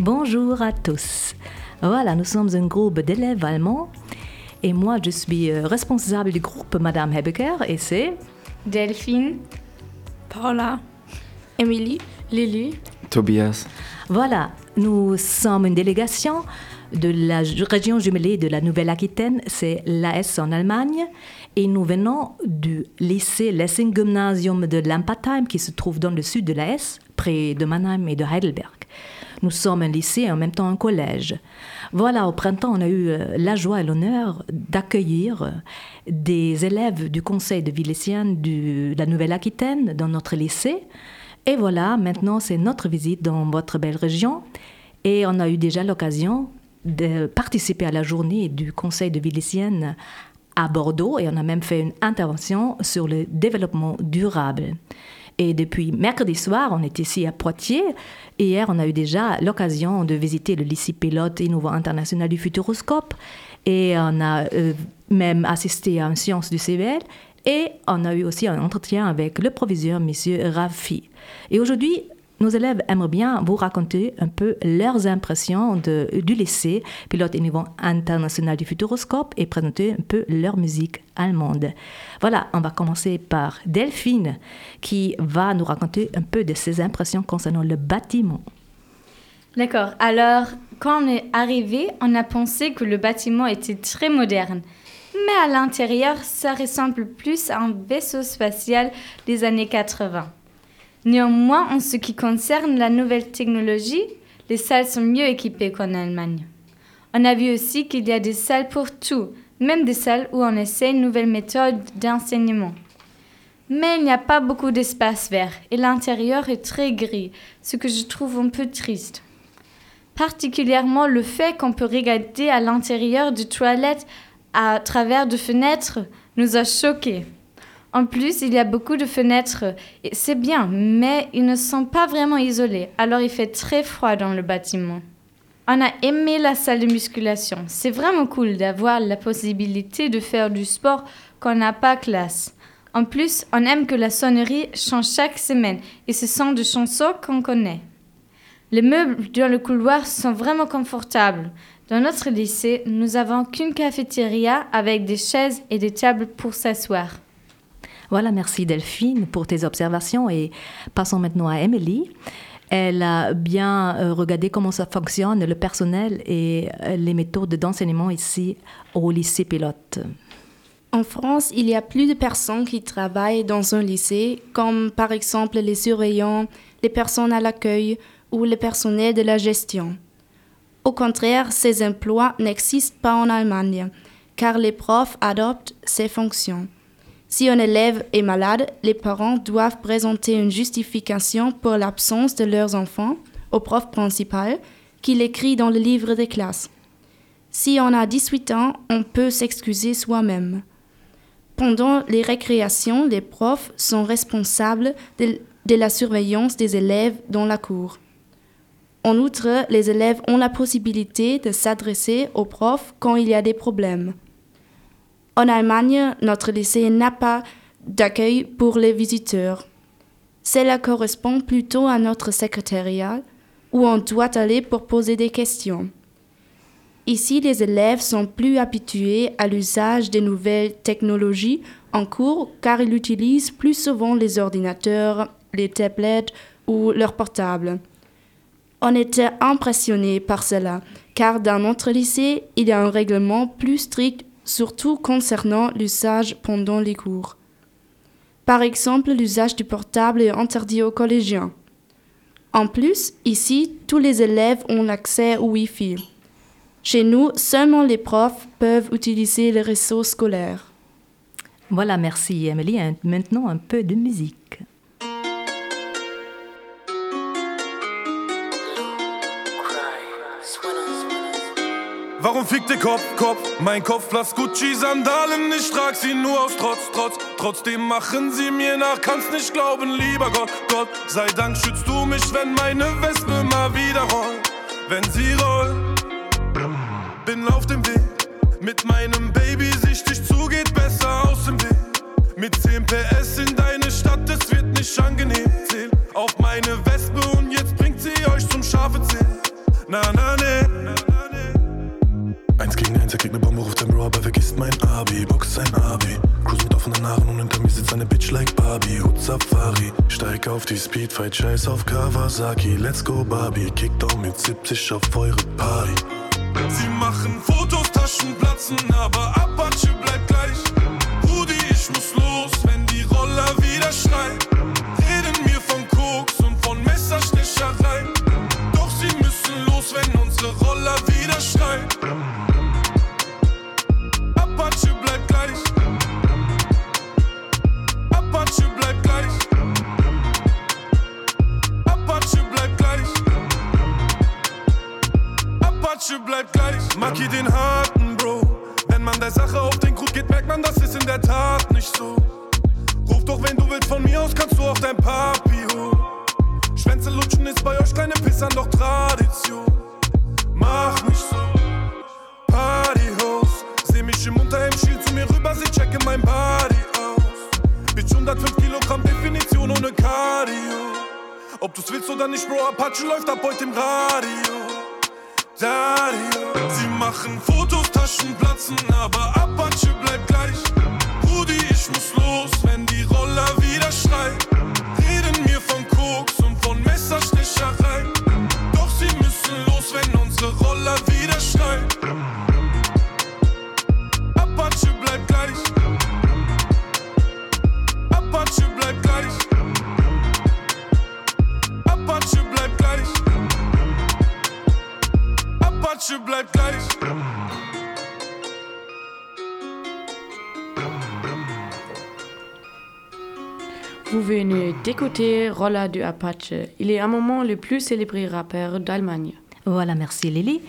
Bonjour à tous. Voilà, nous sommes un groupe d'élèves allemands et moi je suis euh, responsable du groupe Madame Hebecker et c'est Delphine, Paula, Émilie, Lily, Tobias. Voilà, nous sommes une délégation de la région jumelée de la Nouvelle-Aquitaine, c'est l'AS en Allemagne, et nous venons du lycée Lessing Gymnasium de Lampatheim qui se trouve dans le sud de l'AS, près de Mannheim et de Heidelberg. Nous sommes un lycée et en même temps un collège. Voilà, au printemps, on a eu euh, la joie et l'honneur d'accueillir euh, des élèves du conseil de ville de la Nouvelle-Aquitaine dans notre lycée. Et voilà, maintenant, c'est notre visite dans votre belle région. Et on a eu déjà l'occasion de participer à la journée du conseil de ville à Bordeaux et on a même fait une intervention sur le développement durable. Et depuis mercredi soir, on est ici à Poitiers. Hier, on a eu déjà l'occasion de visiter le lycée pilote innovant international du Futuroscope. Et on a euh, même assisté à une science du CVL. Et on a eu aussi un entretien avec le proviseur, M. Raffi. Et aujourd'hui, nos élèves aimeraient bien vous raconter un peu leurs impressions de, du lycée pilote niveau international du Futuroscope et présenter un peu leur musique allemande. Voilà, on va commencer par Delphine qui va nous raconter un peu de ses impressions concernant le bâtiment. D'accord, alors quand on est arrivé, on a pensé que le bâtiment était très moderne. Mais à l'intérieur, ça ressemble plus à un vaisseau spatial des années 80. Néanmoins, en ce qui concerne la nouvelle technologie, les salles sont mieux équipées qu'en Allemagne. On a vu aussi qu'il y a des salles pour tout, même des salles où on essaie une nouvelle méthode d'enseignement. Mais il n'y a pas beaucoup d'espace vert et l'intérieur est très gris, ce que je trouve un peu triste. Particulièrement le fait qu'on peut regarder à l'intérieur des toilettes à travers de fenêtres nous a choqués. En plus, il y a beaucoup de fenêtres. C'est bien, mais ils ne sont pas vraiment isolés. Alors il fait très froid dans le bâtiment. On a aimé la salle de musculation. C'est vraiment cool d'avoir la possibilité de faire du sport qu'on n'a pas classe. En plus, on aime que la sonnerie change chaque semaine et ce sont des chansons qu'on connaît. Les meubles dans le couloir sont vraiment confortables. Dans notre lycée, nous avons qu'une cafétéria avec des chaises et des tables pour s'asseoir. Voilà, merci Delphine pour tes observations et passons maintenant à Emily. Elle a bien euh, regardé comment ça fonctionne, le personnel et euh, les méthodes d'enseignement ici au lycée pilote. En France, il y a plus de personnes qui travaillent dans un lycée, comme par exemple les surveillants, les personnes à l'accueil ou le personnel de la gestion. Au contraire, ces emplois n'existent pas en Allemagne, car les profs adoptent ces fonctions. Si un élève est malade, les parents doivent présenter une justification pour l'absence de leurs enfants au prof principal qui l'écrit dans le livre des classes. Si on a 18 ans, on peut s'excuser soi-même. Pendant les récréations, les profs sont responsables de, de, la surveillance des élèves dans la cour. En outre, les élèves ont la possibilité de s'adresser aux profs quand il y a des problèmes. En Allemagne, notre lycée n'a pas d'accueil pour les visiteurs. Cela correspond plutôt à notre secrétariat où on doit aller pour poser des questions. Ici, les élèves sont plus habitués à l'usage des nouvelles technologies en cours car ils utilisent plus souvent les ordinateurs, les tablettes ou leurs portables. On était impressionné par cela car dans notre lycée, il y a un règlement plus strict surtout concernant l'usage pendant les cours. Par exemple, l'usage du portable est interdit aux collégiens. En plus, ici, tous les élèves ont accès au Wi-Fi. Chez nous, seulement les profs peuvent utiliser les réseaux scolaires. Voilà, merci Emily. Maintenant, un peu de musique. Warum fickt der Kopf, Kopf? Mein Kopf lasst Gucci-Sandalen, ich trag sie nur aus Trotz, Trotz. Trotzdem machen sie mir nach, kannst nicht glauben, lieber Gott, Gott. Sei Dank schützt du mich, wenn meine Wespe mal wieder rollt. Wenn sie rollt, bin auf dem Weg. Mit meinem Baby sichtig zu, geht besser aus dem Weg. Mit 10 PS in deine Stadt, es wird nicht angenehm. Zähl auf meine Wespe und jetzt bringt sie euch zum scharfe Zählen. na na ne. Kriegt ne Bombe, ruft sein Bro, aber vergisst mein Abi, boxt sein Abi. Cruise mit offenen Haaren und hinter mir sitzt eine Bitch like Barbie. Hut Safari, steig auf die Speedfight, scheiß auf Kawasaki. Let's go Barbie, Kickdown mit 70 auf eure Party. Sie machen Fotos, Taschen platzen, aber Apache bleibt gleich. Rudi, ich muss los, wenn die Roller wieder schreien. Reden mir von Koks und von Messerstecherei. Doch sie müssen los, wenn unsere Roller wieder Apache bleibt gleich. Maki den harten Bro. Wenn man der Sache auf den Grund geht, merkt man, das ist in der Tat nicht so. Ruf doch, wenn du willst, von mir aus kannst du auch dein Papi holen. Schwänze lutschen ist bei euch kleine Pissern doch Tradition. Mach nicht so. Partyhost. Seh mich im Unterhemd, schiel zu mir rüber, sie checke mein Body aus. Bitch 105 Kilogramm Definition ohne Cardio. Ob du's willst oder nicht, Bro, Apache läuft ab heute im Radio. Dario. Sie machen Fotos, Taschen platzen, aber Vous venez d'écouter Rolla de Apache. Il est un moment le plus célébré rappeur d'Allemagne. Voilà, merci Lily.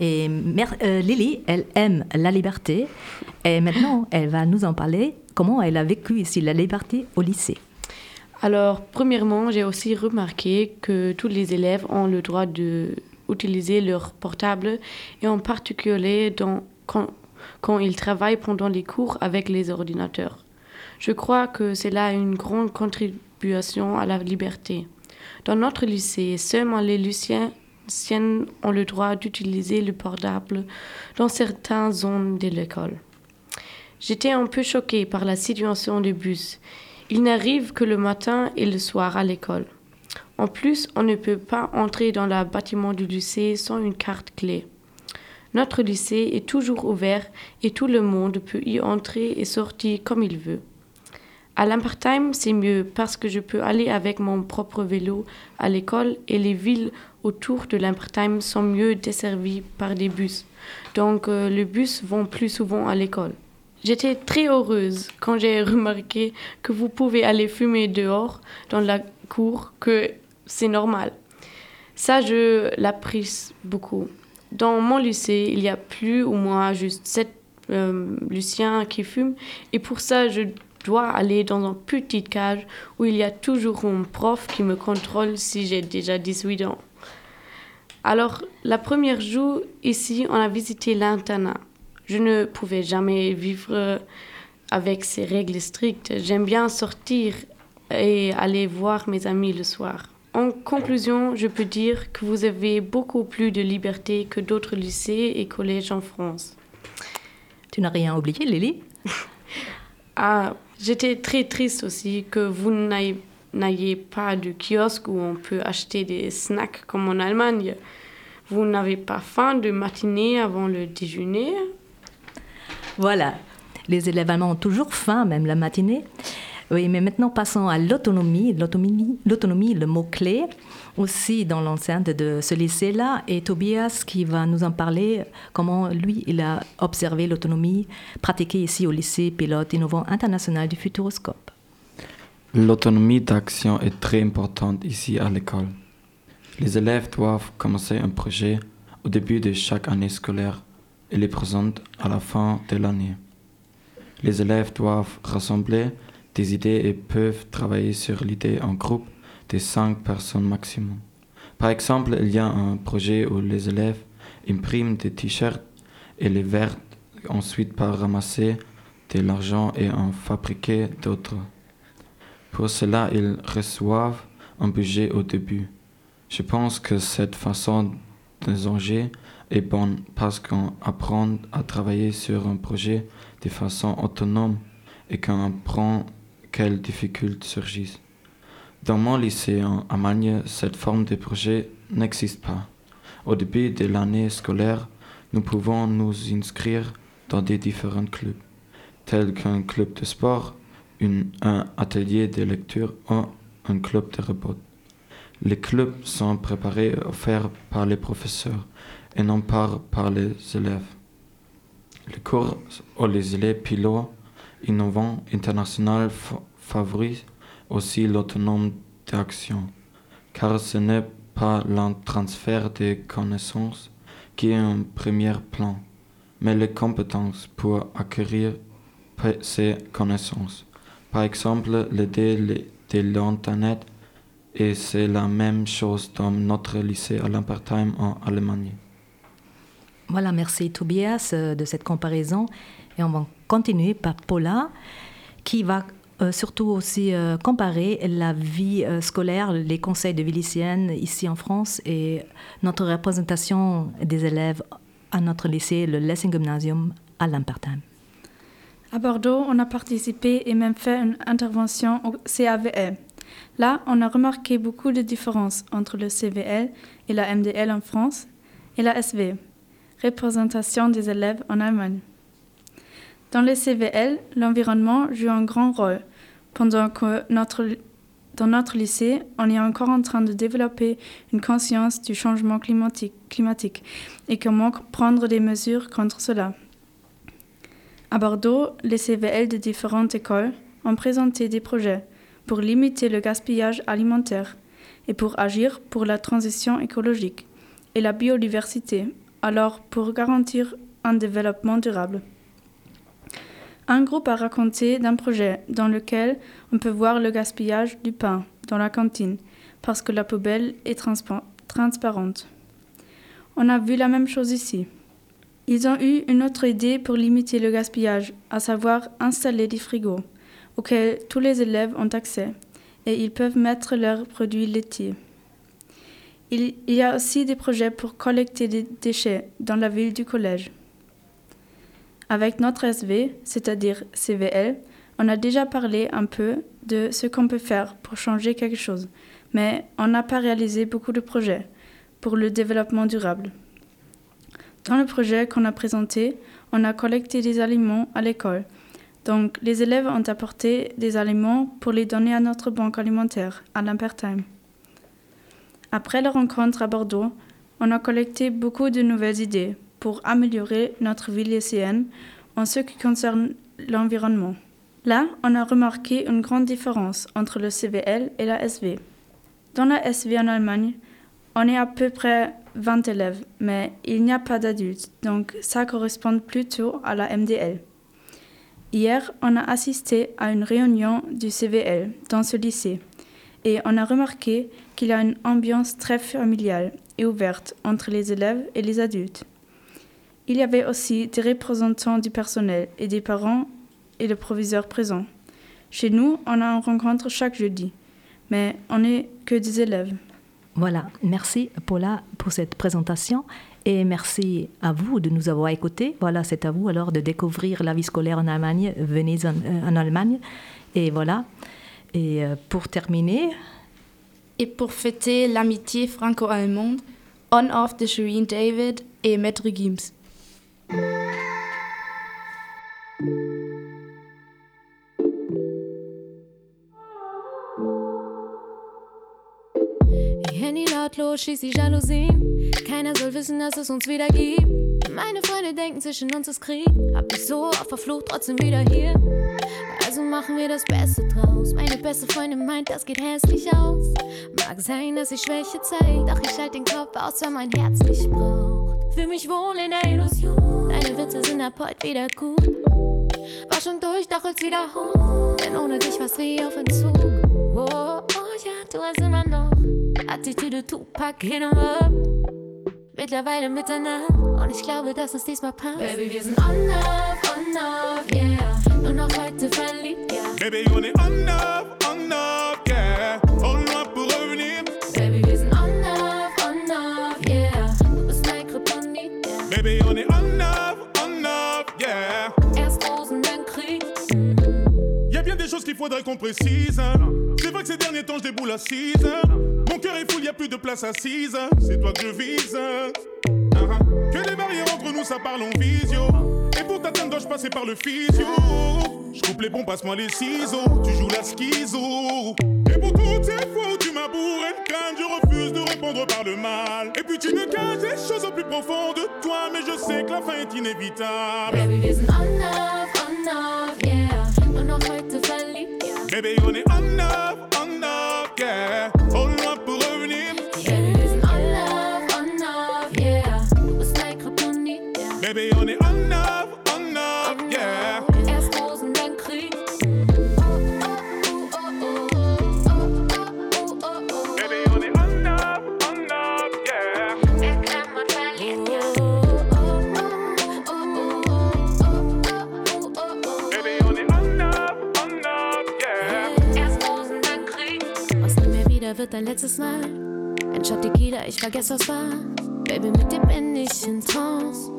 Et euh, Lily, elle aime la liberté. Et maintenant, elle va nous en parler, comment elle a vécu ici la liberté au lycée? Alors, premièrement, j'ai aussi remarqué que tous les élèves ont le droit d'utiliser leur portable et en particulier dans- quand, quand ils travaillent pendant les cours avec les ordinateurs. Je crois que cela a une grande contribution à la liberté. Dans notre lycée, seulement les lycéens ont le droit d'utiliser le portable dans certaines zones de l'école. J'étais un peu choquée par la situation du bus. Il n'arrive que le matin et le soir à l'école. En plus, on ne peut pas entrer dans le bâtiment du lycée sans une carte clé. Notre lycée est toujours ouvert et tout le monde peut y entrer et sortir comme il veut. À l'Impertime, c'est mieux parce que je peux aller avec mon propre vélo à l'école et les villes autour de l'Impertime sont mieux desservies par des bus. Donc, euh, les bus vont plus souvent à l'école. J'étais très heureuse quand j'ai remarqué que vous pouvez aller fumer dehors dans la cour, que c'est normal. Ça, je l'apprécie beaucoup. Dans mon lycée, il y a plus ou moins juste sept euh, lycéens qui fument et pour ça, je dois aller dans une petite cage où il y a toujours un prof qui me contrôle si j'ai déjà 18 ans. Alors, la première jour ici, on a visité l'internat. Je ne pouvais jamais vivre avec ces règles strictes. J'aime bien sortir et aller voir mes amis le soir. En conclusion, je peux dire que vous avez beaucoup plus de liberté que d'autres lycées et collèges en France. Tu n'as rien oublié, Lily? Ah, j'étais très triste aussi que vous n'ayez pas de kiosque où on peut acheter des snacks comme en Allemagne. Vous n'avez pas faim de matinée avant le déjeuner? Voilà, les élèves allemands ont toujours faim, même la matinée. Oui, mais maintenant passons à. L'autonomie, l'autonomie, le mot-clé, aussi dans l'enceinte de ce lycée-là. Et Tobias qui va nous en parler, comment lui, il a observé l'autonomie pratiquée ici au lycée pilote innovant international du Futuroscope. L'autonomie d'action est très importante ici à l'école. Les élèves doivent commencer un projet au début de chaque année scolaire et les présenter à la fin de l'année. Les élèves doivent rassembler des idées et peuvent travailler sur l'idée en groupe de 5 personnes maximum. Par exemple, il y a un projet où les élèves impriment des t-shirts et les vertent ensuite par ramasser de l'argent et en fabriquer d'autres. Pour cela, ils reçoivent un budget au début. Je pense que cette façon des enjeux est bon parce qu'on apprend à travailler sur un projet de façon autonome et qu'on apprend quelles difficultés surgissent. Dans mon lycée en Allemagne, cette forme de projet n'existe pas. Au début de l'année scolaire, nous pouvons nous inscrire dans des différents clubs, tels qu'un club de sport, un atelier de lecture ou un club de repos. Les clubs sont préparés et offerts par les professeurs et non par les élèves. Les cours ou les élèves pilotes innovants internationaux favorisent aussi l'autonome d'action, car ce n'est pas le transfert des connaissances qui est un premier plan, mais les compétences pour acquérir ces connaissances. Par exemple, l'idée de l'Internet, et c'est la même chose dans notre lycée à Lampertheim en Allemagne. Voilà, merci Tobias euh, de cette comparaison. Et on va continuer par Paula, qui va euh, surtout aussi euh, comparer la vie scolaire, les conseils de vie lycéenne ici en France et notre représentation des élèves à notre lycée, le Lessing Gymnasium à Lampertheim. À Bordeaux, on a participé et même fait une intervention au CAVL. Là, on a remarqué beaucoup de différences entre le CVL et la MDL en France et la SV, représentation des élèves en Allemagne. Dans le CVL, l'environnement joue un grand rôle, pendant que dans notre lycée, on est encore en train de développer une conscience du changement climatique, climatique et comment prendre des mesures contre cela. À Bordeaux, les CVL de différentes écoles ont présenté des projets pour limiter le gaspillage alimentaire et pour agir pour la transition écologique et la biodiversité, alors pour garantir un développement durable. Un groupe a raconté d'un projet dans lequel on peut voir le gaspillage du pain dans la cantine parce que la poubelle est transparente. On a vu la même chose ici. Ils ont eu une autre idée pour limiter le gaspillage, à savoir installer des frigos auxquels tous les élèves ont accès et ils peuvent mettre leurs produits laitiers. Il y a aussi des projets pour collecter des déchets dans la ville du collège. Avec notre SV, c'est-à-dire CVL, on a déjà parlé un peu de ce qu'on peut faire pour changer quelque chose, mais on n'a pas réalisé beaucoup de projets pour le développement durable. Dans le projet qu'on a présenté, on a collecté des aliments à l'école. Donc, les élèves ont apporté des aliments pour les donner à notre banque alimentaire, à l'Impertime. Après la rencontre à Bordeaux, on a collecté beaucoup de nouvelles idées pour améliorer notre ville lycéenne en ce qui concerne l'environnement. Là, on a remarqué une grande différence entre le CVL et la SV. Dans la SV en Allemagne, on est à peu près 20 élèves, mais il n'y a pas d'adultes, donc ça correspond plutôt à la MDL. Hier, on a assisté à une réunion du CVL dans ce lycée et on a remarqué qu'il y a une ambiance très familiale et ouverte entre les élèves et les adultes. Il y avait aussi des représentants du personnel et des parents et le proviseur présents. Chez nous, on a une rencontre chaque jeudi, mais on n'est que des élèves. Voilà, merci Paula pour cette présentation et merci à vous de nous avoir écoutés. Voilà, c'est à vous alors de découvrir la vie scolaire en Allemagne. Venez en, euh, Allemagne. Et voilà. Et euh, pour terminer. Et pour fêter l'amitié franco-allemande, on-off de Shireen David et Maître Gims. Handy lautlos, schieß die Jalousien. Keiner soll wissen, dass es uns wieder gibt. Meine Freunde denken, zwischen uns ist Krieg. Hab mich so auf der Flucht, trotzdem wieder hier. Also machen wir das Beste draus. Meine beste Freundin meint, das geht hässlich aus. Mag sein, dass ich Schwäche zeig, doch ich halt den Kopf aus, wenn mein Herz mich braucht. Fühl mich wohl in der Illusion. Deine Witze sind ab heute wieder gut. War schon durch, doch jetzt wieder hoch. Denn ohne dich war's wie auf Entzug. Oh, oh ja, du hast immer noch Attitüde Tupac hin und ab. Mittlerweile Mitternacht und ich glaube, dass es diesmal passt. Baby, wir sind on up, on up, yeah. Nur noch heute verliebt. Yeah. Baby, on est on up, on up, yeah. On pour revenir. Baby, wir sind on up, on up, yeah. Du bist faudrait qu'on précise. C'est vrai que ces derniers temps, je déboule assise. Mon cœur est fou, y a plus de place assise. C'est toi que je vise. Ah, ah. Que les barrières entre nous, ça parle en visio. Et pour t'atteindre, dois-je passer par le physio? Je coupe les bons, passe-moi les ciseaux. Tu joues la schizo. Et pour toutes ces fois où tu m'as bourré le je refuse de répondre par le mal. Et puis tu me caches des choses au plus profond de toi, mais je sais que la fin est inévitable. Baby, wir sind on yeah. Baby, you're the enough. Wird dein letztes Mal. Ein Shot Tequila, ich vergesse was war. Baby, mit dir bin ich in Trance.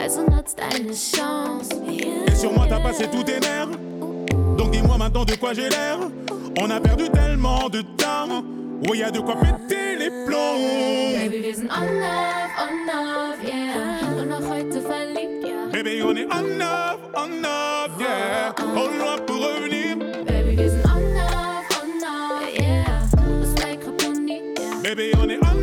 Also nutzt deine Chance. Yeah, Et sur moi, t'as yeah. passé tous tes nerfs. Donc dis-moi maintenant de quoi j'ai l'air. On a perdu tellement de temps. Oh, y a de quoi péter les plombs. Baby, wir sind on love, on love, yeah. Nur noch heute verliebt, ja. Baby, on est on love, on love, yeah. Au loin pour baby on the